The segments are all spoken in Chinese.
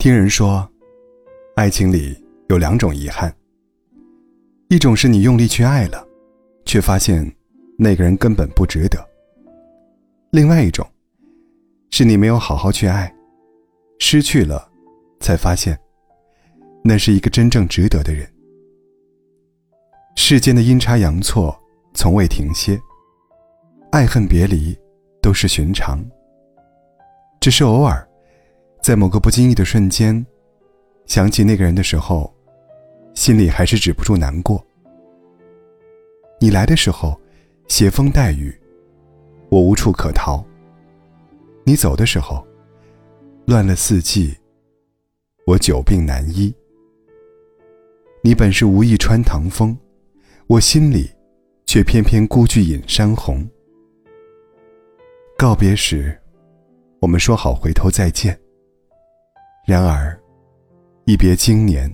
听人说，爱情里有两种遗憾。一种是你用力去爱了，却发现那个人根本不值得；另外一种，是你没有好好去爱，失去了，才发现那是一个真正值得的人。世间的阴差阳错从未停歇，爱恨别离都是寻常，只是偶尔。在某个不经意的瞬间，想起那个人的时候，心里还是止不住难过。你来的时候，携风带雨，我无处可逃；你走的时候，乱了四季，我久病难医。你本是无意穿堂风，我心里却偏偏孤具引山红。告别时，我们说好回头再见。然而，一别经年，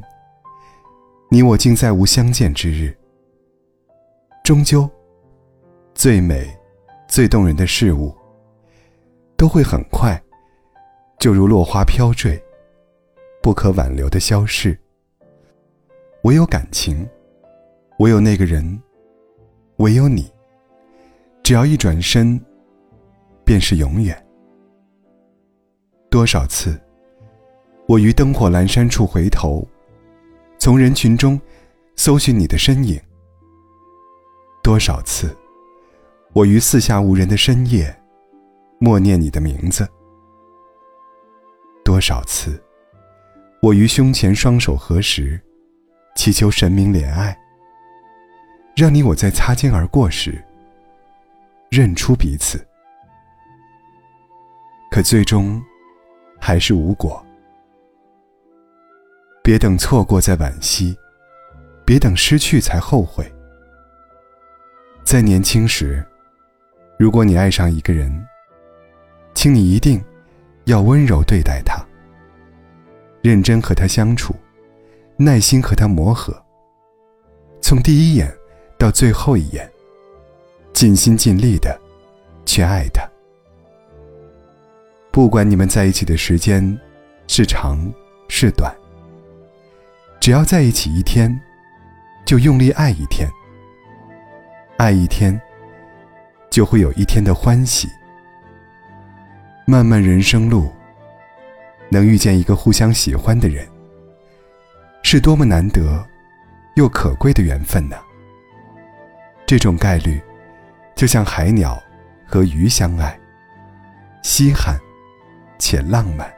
你我竟再无相见之日。终究，最美、最动人的事物，都会很快，就如落花飘坠，不可挽留的消逝。唯有感情，唯有那个人，唯有你，只要一转身，便是永远。多少次。我于灯火阑珊处回头，从人群中搜寻你的身影。多少次，我于四下无人的深夜，默念你的名字。多少次，我于胸前双手合十，祈求神明怜爱，让你我在擦肩而过时，认出彼此。可最终，还是无果。别等错过再惋惜，别等失去才后悔。在年轻时，如果你爱上一个人，请你一定要温柔对待他，认真和他相处，耐心和他磨合。从第一眼到最后一眼，尽心尽力的去爱他。不管你们在一起的时间是长是短。只要在一起一天，就用力爱一天。爱一天，就会有一天的欢喜。漫漫人生路，能遇见一个互相喜欢的人，是多么难得又可贵的缘分呢？这种概率，就像海鸟和鱼相爱，稀罕且浪漫。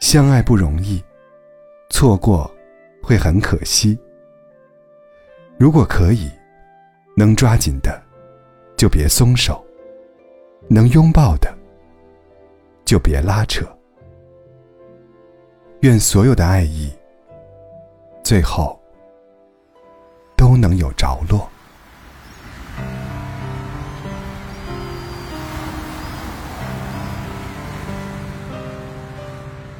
相爱不容易。错过，会很可惜。如果可以，能抓紧的，就别松手；能拥抱的，就别拉扯。愿所有的爱意，最后都能有着落。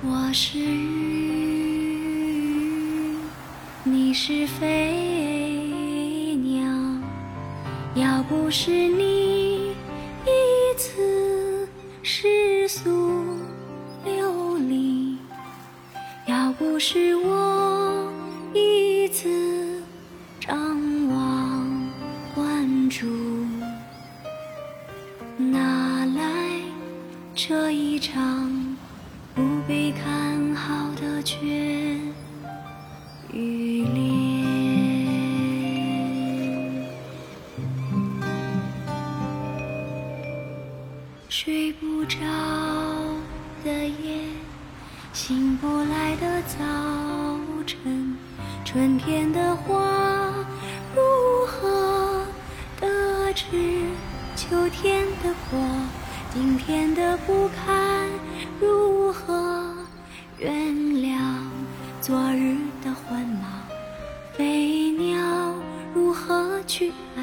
我是。你是飞鸟，要不是你一次世俗流离，要不是我一次张望关注，哪来这一场不被看好的绝？雨恋，睡不着的夜，醒不来的早晨，春天的花如何得知秋天的果？今天的不堪如何原谅昨日？的问马飞鸟如何去爱